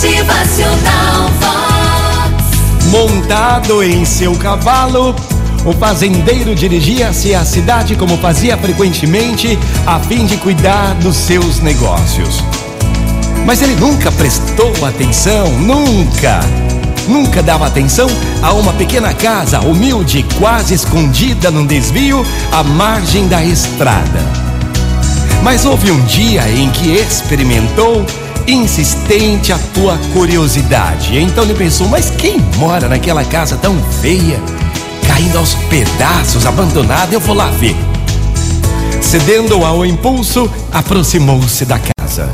Motivacional Vox. Montado em seu cavalo, o fazendeiro dirigia-se à cidade como fazia frequentemente, a fim de cuidar dos seus negócios. Mas ele nunca prestou atenção, nunca, nunca dava atenção a uma pequena casa humilde, quase escondida num desvio à margem da estrada. Mas houve um dia em que experimentou insistente a tua curiosidade. Então ele pensou: mas quem mora naquela casa tão feia, caindo aos pedaços, abandonada? Eu vou lá ver. Cedendo ao impulso, aproximou-se da casa.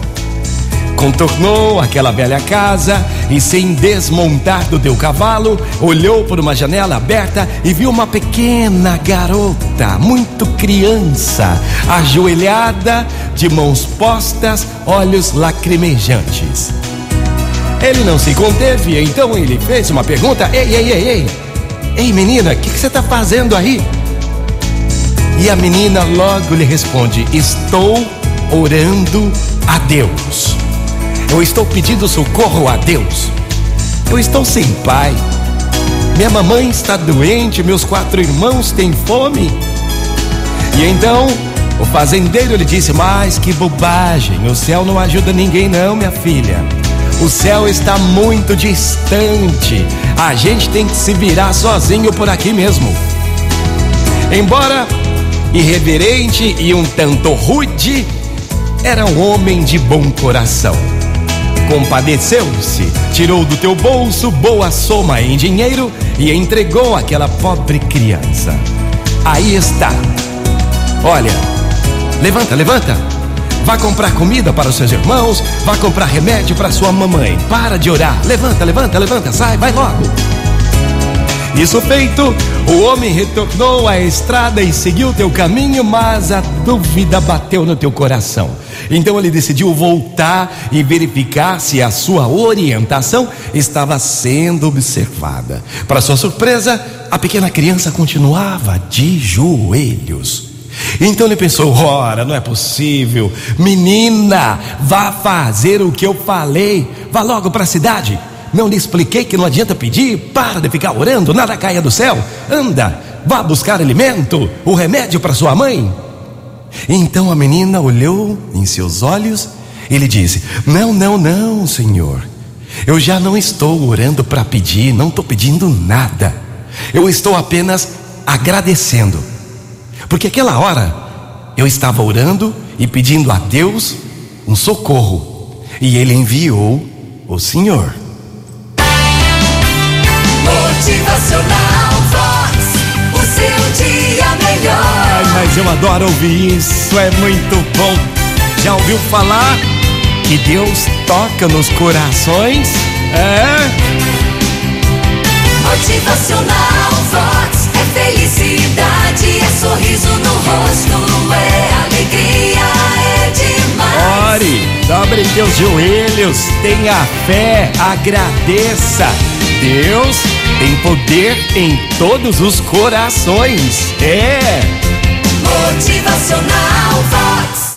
Contornou aquela velha casa e, sem desmontar do teu cavalo, olhou por uma janela aberta e viu uma pequena garota, muito criança, ajoelhada, de mãos postas, olhos lacrimejantes. Ele não se conteve, então ele fez uma pergunta: Ei, ei, ei, ei, ei, menina, o que, que você está fazendo aí? E a menina logo lhe responde: Estou orando a Deus. Eu estou pedindo socorro a Deus. Eu estou sem pai. Minha mamãe está doente, meus quatro irmãos têm fome. E então o fazendeiro lhe disse: Mas que bobagem, o céu não ajuda ninguém, não, minha filha. O céu está muito distante. A gente tem que se virar sozinho por aqui mesmo. Embora irreverente e um tanto rude, era um homem de bom coração compadeceu-se, tirou do teu bolso boa soma em dinheiro e entregou àquela pobre criança. Aí está. Olha, levanta, levanta. Vá comprar comida para os seus irmãos, vá comprar remédio para sua mamãe. Para de orar. Levanta, levanta, levanta, sai, vai logo. Isso feito, o homem retornou à estrada e seguiu teu caminho, mas a dúvida bateu no teu coração. Então ele decidiu voltar e verificar se a sua orientação estava sendo observada. Para sua surpresa, a pequena criança continuava de joelhos. Então ele pensou: ora, não é possível, menina, vá fazer o que eu falei, vá logo para a cidade. Não lhe expliquei que não adianta pedir? Para de ficar orando, nada caia do céu. Anda, vá buscar alimento, o remédio para sua mãe. Então a menina olhou em seus olhos e lhe disse: Não, não, não, senhor. Eu já não estou orando para pedir, não estou pedindo nada. Eu estou apenas agradecendo. Porque aquela hora eu estava orando e pedindo a Deus um socorro. E Ele enviou o Senhor. Motivacional Vox. O seu dia melhor. Ai, mas eu adoro ouvir isso, é muito bom. Já ouviu falar que Deus toca nos corações? É? Motivacional Vox. É felicidade, é sorriso no rosto, é alegria, é demais. Ore, dobre teus joelhos, tenha fé, agradeça. Deus tem poder em todos os corações. É. Motivacional.